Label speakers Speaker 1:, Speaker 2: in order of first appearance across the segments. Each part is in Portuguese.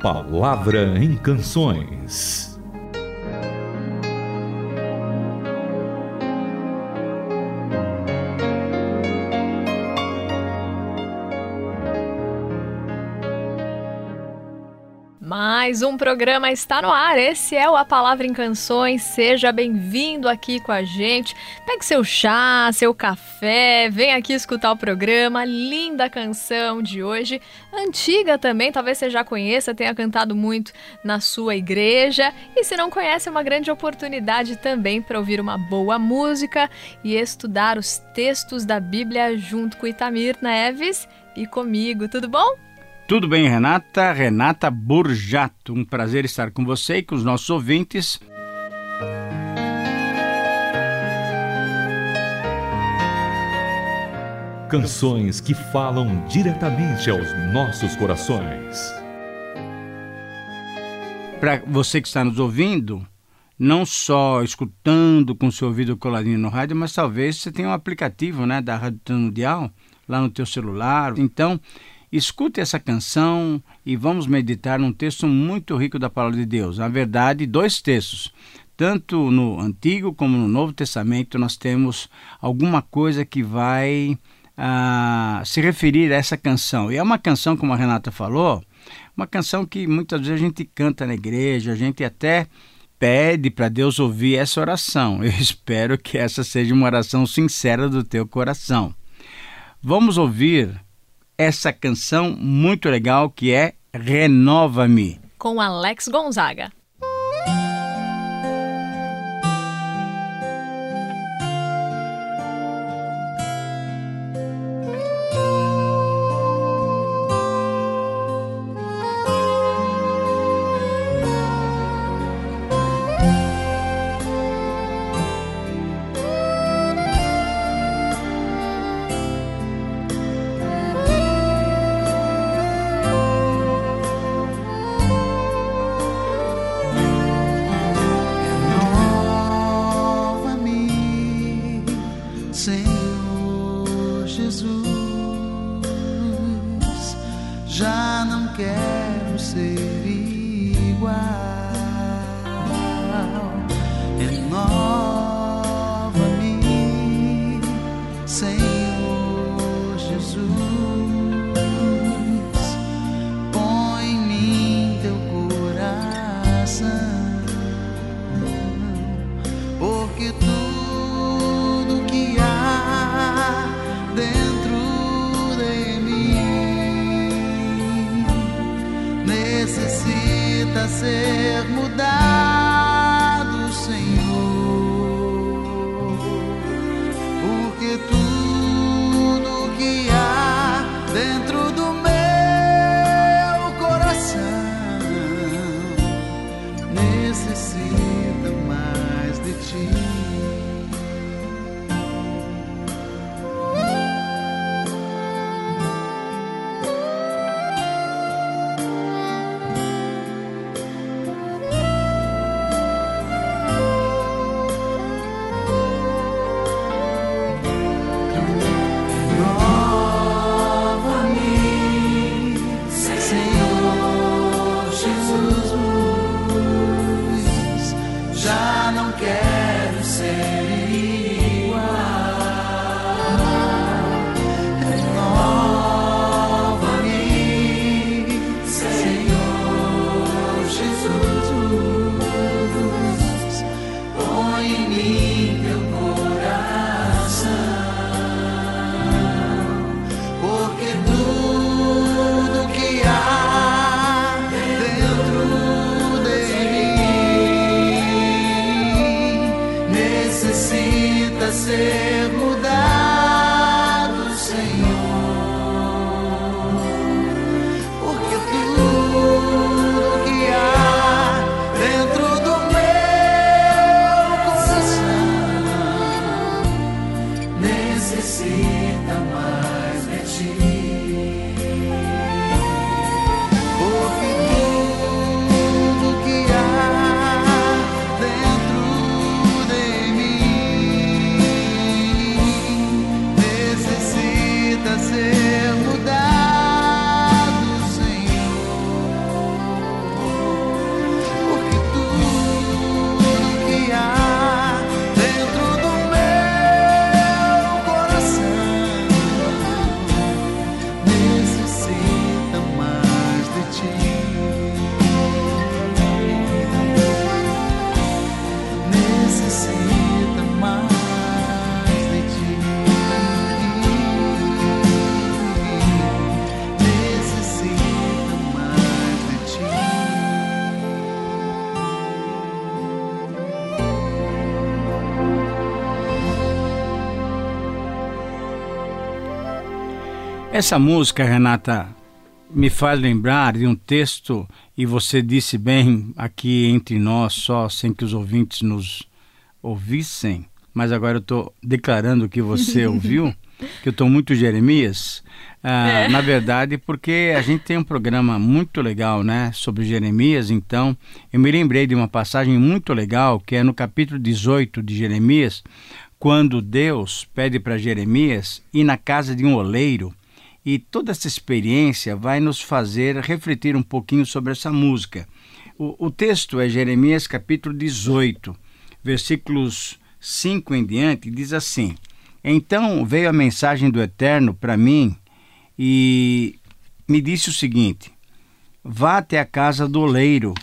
Speaker 1: Palavra em Canções.
Speaker 2: Mais um programa está no ar. Esse é o A Palavra em Canções. Seja bem-vindo aqui com a gente. Pegue seu chá, seu café, vem aqui escutar o programa. Linda canção de hoje, antiga também, talvez você já conheça, tenha cantado muito na sua igreja. E se não conhece, é uma grande oportunidade também para ouvir uma boa música e estudar os textos da Bíblia junto com Itamir Neves e comigo. Tudo bom?
Speaker 3: Tudo bem, Renata? Renata Burjato. Um prazer estar com você e com os nossos ouvintes.
Speaker 1: Canções que falam diretamente aos nossos corações.
Speaker 3: Para você que está nos ouvindo, não só escutando com seu ouvido coladinho no rádio, mas talvez você tenha um aplicativo né, da Rádio Mundial lá no teu celular. Então, Escute essa canção e vamos meditar num texto muito rico da palavra de Deus. Na verdade, dois textos. Tanto no Antigo como no Novo Testamento nós temos alguma coisa que vai ah, se referir a essa canção. E é uma canção, como a Renata falou, uma canção que muitas vezes a gente canta na igreja, a gente até pede para Deus ouvir essa oração. Eu espero que essa seja uma oração sincera do teu coração. Vamos ouvir essa canção muito legal que é Renova-me.
Speaker 2: Com Alex Gonzaga. Jesus.
Speaker 3: Essa música, Renata, me faz lembrar de um texto, e você disse bem aqui entre nós, só sem que os ouvintes nos ouvissem, mas agora eu estou declarando que você ouviu, que eu estou muito Jeremias. Ah, é. Na verdade, porque a gente tem um programa muito legal, né, sobre Jeremias. Então, eu me lembrei de uma passagem muito legal que é no capítulo 18 de Jeremias, quando Deus pede para Jeremias ir na casa de um oleiro e toda essa experiência vai nos fazer refletir um pouquinho sobre essa música. O, o texto é Jeremias capítulo 18, versículos 5 em diante, diz assim: Então veio a mensagem do Eterno para mim e me disse o seguinte: Vá até a casa do oleiro.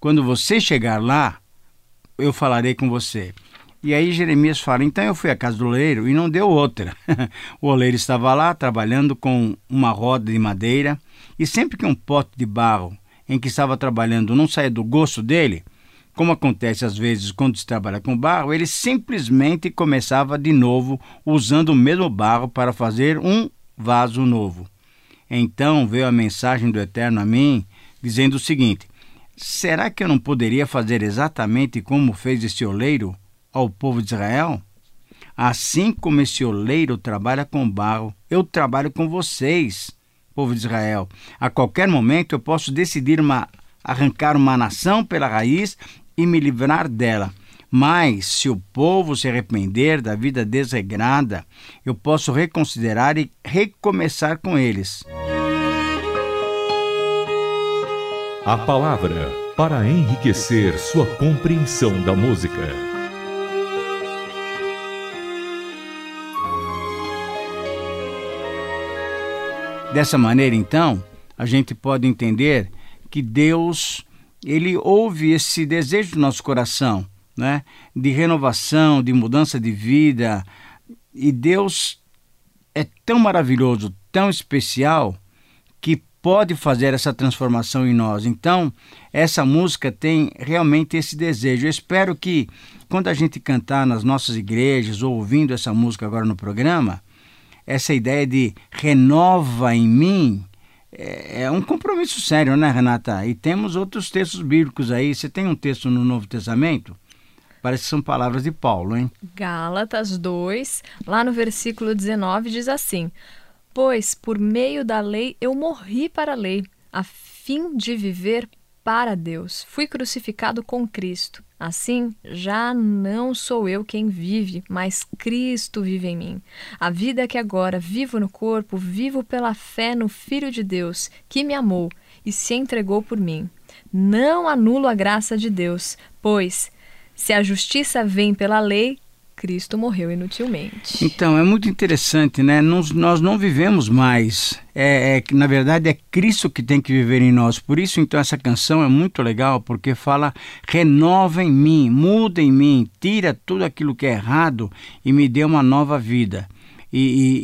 Speaker 3: Quando você chegar lá, eu falarei com você. E aí Jeremias fala: Então eu fui à casa do oleiro e não deu outra. o oleiro estava lá trabalhando com uma roda de madeira e sempre que um pote de barro em que estava trabalhando não saía do gosto dele, como acontece às vezes quando se trabalha com barro, ele simplesmente começava de novo usando o mesmo barro para fazer um vaso novo. Então veio a mensagem do Eterno a mim, dizendo o seguinte: Será que eu não poderia fazer exatamente como fez este oleiro? Ao povo de Israel? Assim como esse oleiro trabalha com barro, eu trabalho com vocês, povo de Israel. A qualquer momento eu posso decidir uma, arrancar uma nação pela raiz e me livrar dela. Mas, se o povo se arrepender da vida desregrada, eu posso reconsiderar e recomeçar com eles.
Speaker 1: A palavra para enriquecer sua compreensão da música.
Speaker 3: Dessa maneira, então, a gente pode entender que Deus ele ouve esse desejo do nosso coração, né? De renovação, de mudança de vida. E Deus é tão maravilhoso, tão especial que pode fazer essa transformação em nós. Então, essa música tem realmente esse desejo. Eu espero que quando a gente cantar nas nossas igrejas ou ouvindo essa música agora no programa, essa ideia de renova em mim é, é um compromisso sério, né, Renata? E temos outros textos bíblicos aí. Você tem um texto no Novo Testamento? Parece que são palavras de Paulo, hein?
Speaker 2: Gálatas 2, lá no versículo 19, diz assim: Pois por meio da lei eu morri para a lei, a fim de viver para Deus. Fui crucificado com Cristo. Assim, já não sou eu quem vive, mas Cristo vive em mim. A vida que agora vivo no corpo, vivo pela fé no Filho de Deus, que me amou e se entregou por mim. Não anulo a graça de Deus, pois, se a justiça vem pela lei, Cristo morreu inutilmente.
Speaker 3: Então, é muito interessante, né? Nós, nós não vivemos mais. É, é, na verdade, é Cristo que tem que viver em nós. Por isso, então, essa canção é muito legal, porque fala: renova em mim, muda em mim, tira tudo aquilo que é errado e me dê uma nova vida. E, e,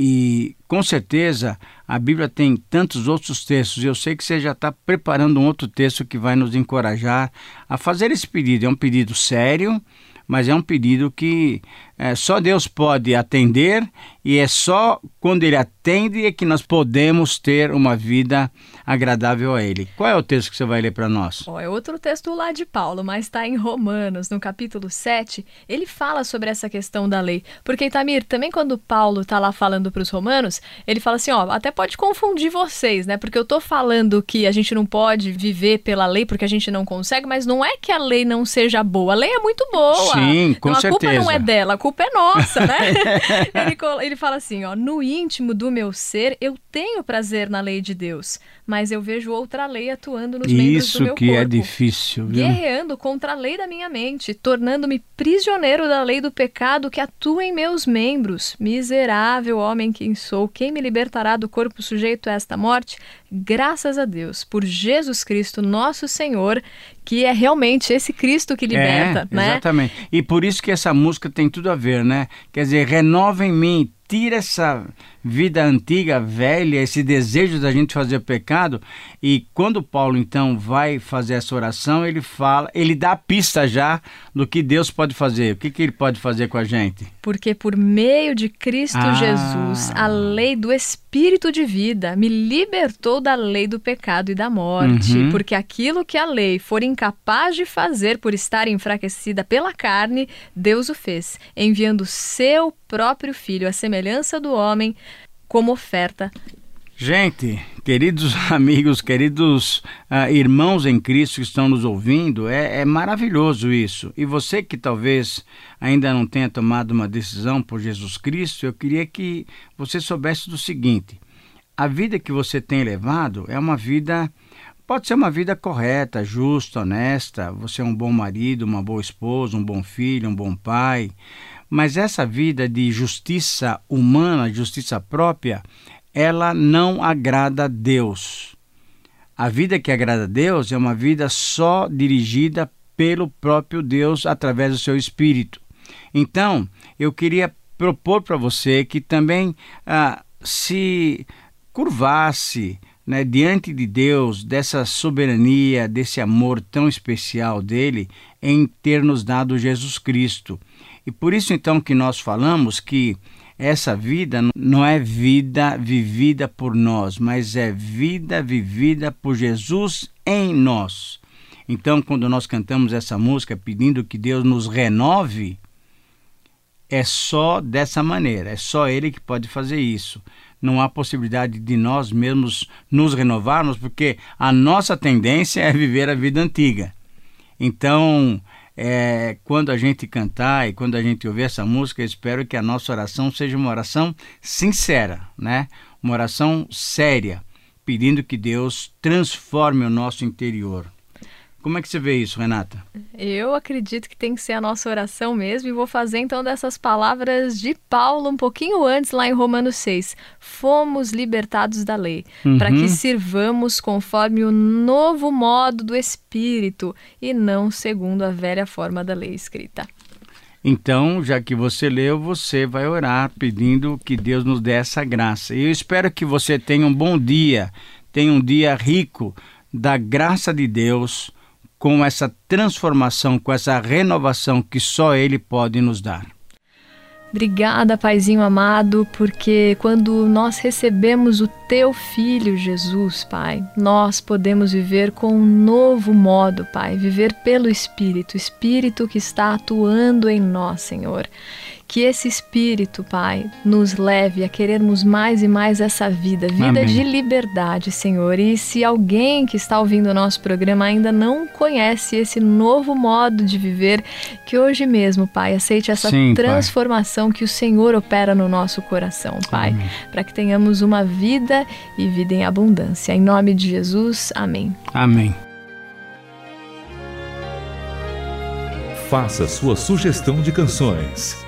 Speaker 3: e, com certeza a Bíblia tem tantos outros textos. Eu sei que você já está preparando um outro texto que vai nos encorajar a fazer esse pedido. É um pedido sério, mas é um pedido que é, só Deus pode atender e é só quando Ele atende é que nós podemos ter uma vida agradável a Ele. Qual é o texto que você vai ler para nós?
Speaker 2: Oh, é outro texto lá de Paulo, mas está em Romanos, no capítulo 7. Ele fala sobre essa questão da lei. Porque, Itamir, também quando Paulo está lá falando para os romanos, ele fala assim: ó, até pode confundir vocês, né? Porque eu estou falando que a gente não pode viver pela lei porque a gente não consegue, mas não é que a lei não seja boa. A lei é muito boa.
Speaker 3: Sim, com
Speaker 2: então,
Speaker 3: certeza.
Speaker 2: A culpa não é dela, a culpa é nossa, né? ele, ele fala assim: ó, no íntimo do meu ser eu tenho prazer na lei de Deus, mas eu vejo outra lei atuando nos
Speaker 3: Isso
Speaker 2: membros do meu
Speaker 3: que
Speaker 2: é
Speaker 3: corpo. é difícil, viu?
Speaker 2: Guerreando contra a lei da minha mente, tornando-me prisioneiro da lei do pecado que atua em meus membros. Miserável homem quem sou, quem me libertará do corpo sujeito a esta morte? Graças a Deus, por Jesus Cristo, nosso Senhor, que é realmente esse Cristo que liberta,
Speaker 3: é,
Speaker 2: né?
Speaker 3: Exatamente. E por isso que essa música tem tudo a ver, né? Quer dizer, renova em mim, tira essa vida antiga, velha, esse desejo da gente fazer pecado. E quando Paulo então vai fazer essa oração, ele fala, ele dá a pista já do que Deus pode fazer. O que, que ele pode fazer com a gente?
Speaker 2: Porque por meio de Cristo ah. Jesus, a lei do Espírito de vida me libertou da lei do pecado e da morte. Uhum. Porque aquilo que a lei for incapaz de fazer por estar enfraquecida pela carne, Deus o fez, enviando seu próprio Filho, à semelhança do homem, como oferta.
Speaker 3: Gente, queridos amigos, queridos uh, irmãos em Cristo que estão nos ouvindo, é, é maravilhoso isso. E você que talvez ainda não tenha tomado uma decisão por Jesus Cristo, eu queria que você soubesse do seguinte: a vida que você tem levado é uma vida Pode ser uma vida correta, justa, honesta. Você é um bom marido, uma boa esposa, um bom filho, um bom pai. Mas essa vida de justiça humana, justiça própria, ela não agrada a Deus. A vida que agrada a Deus é uma vida só dirigida pelo próprio Deus através do seu espírito. Então, eu queria propor para você que também ah, se curvasse né, diante de Deus, dessa soberania, desse amor tão especial dele, em ter nos dado Jesus Cristo. E por isso então que nós falamos que essa vida não é vida vivida por nós, mas é vida vivida por Jesus em nós. Então, quando nós cantamos essa música pedindo que Deus nos renove, é só dessa maneira, é só Ele que pode fazer isso não há possibilidade de nós mesmos nos renovarmos, porque a nossa tendência é viver a vida antiga. Então, é, quando a gente cantar e quando a gente ouvir essa música, eu espero que a nossa oração seja uma oração sincera, né? uma oração séria, pedindo que Deus transforme o nosso interior. Como é que você vê isso, Renata?
Speaker 2: Eu acredito que tem que ser a nossa oração mesmo e vou fazer então dessas palavras de Paulo um pouquinho antes, lá em Romanos 6. Fomos libertados da lei, uhum. para que sirvamos conforme o novo modo do Espírito e não segundo a velha forma da lei escrita.
Speaker 3: Então, já que você leu, você vai orar pedindo que Deus nos dê essa graça. E eu espero que você tenha um bom dia, tenha um dia rico da graça de Deus com essa transformação, com essa renovação que só Ele pode nos dar.
Speaker 2: Obrigada, Paizinho amado, porque quando nós recebemos o Teu Filho Jesus, Pai, nós podemos viver com um novo modo, Pai, viver pelo Espírito, Espírito que está atuando em nós, Senhor. Que esse espírito, Pai, nos leve a querermos mais e mais essa vida, vida Amém. de liberdade, Senhor. E se alguém que está ouvindo o nosso programa ainda não conhece esse novo modo de viver, que hoje mesmo, Pai, aceite essa Sim, transformação pai. que o Senhor opera no nosso coração, Pai, para que tenhamos uma vida e vida em abundância. Em nome de Jesus, amém.
Speaker 3: Amém.
Speaker 1: Faça sua sugestão de canções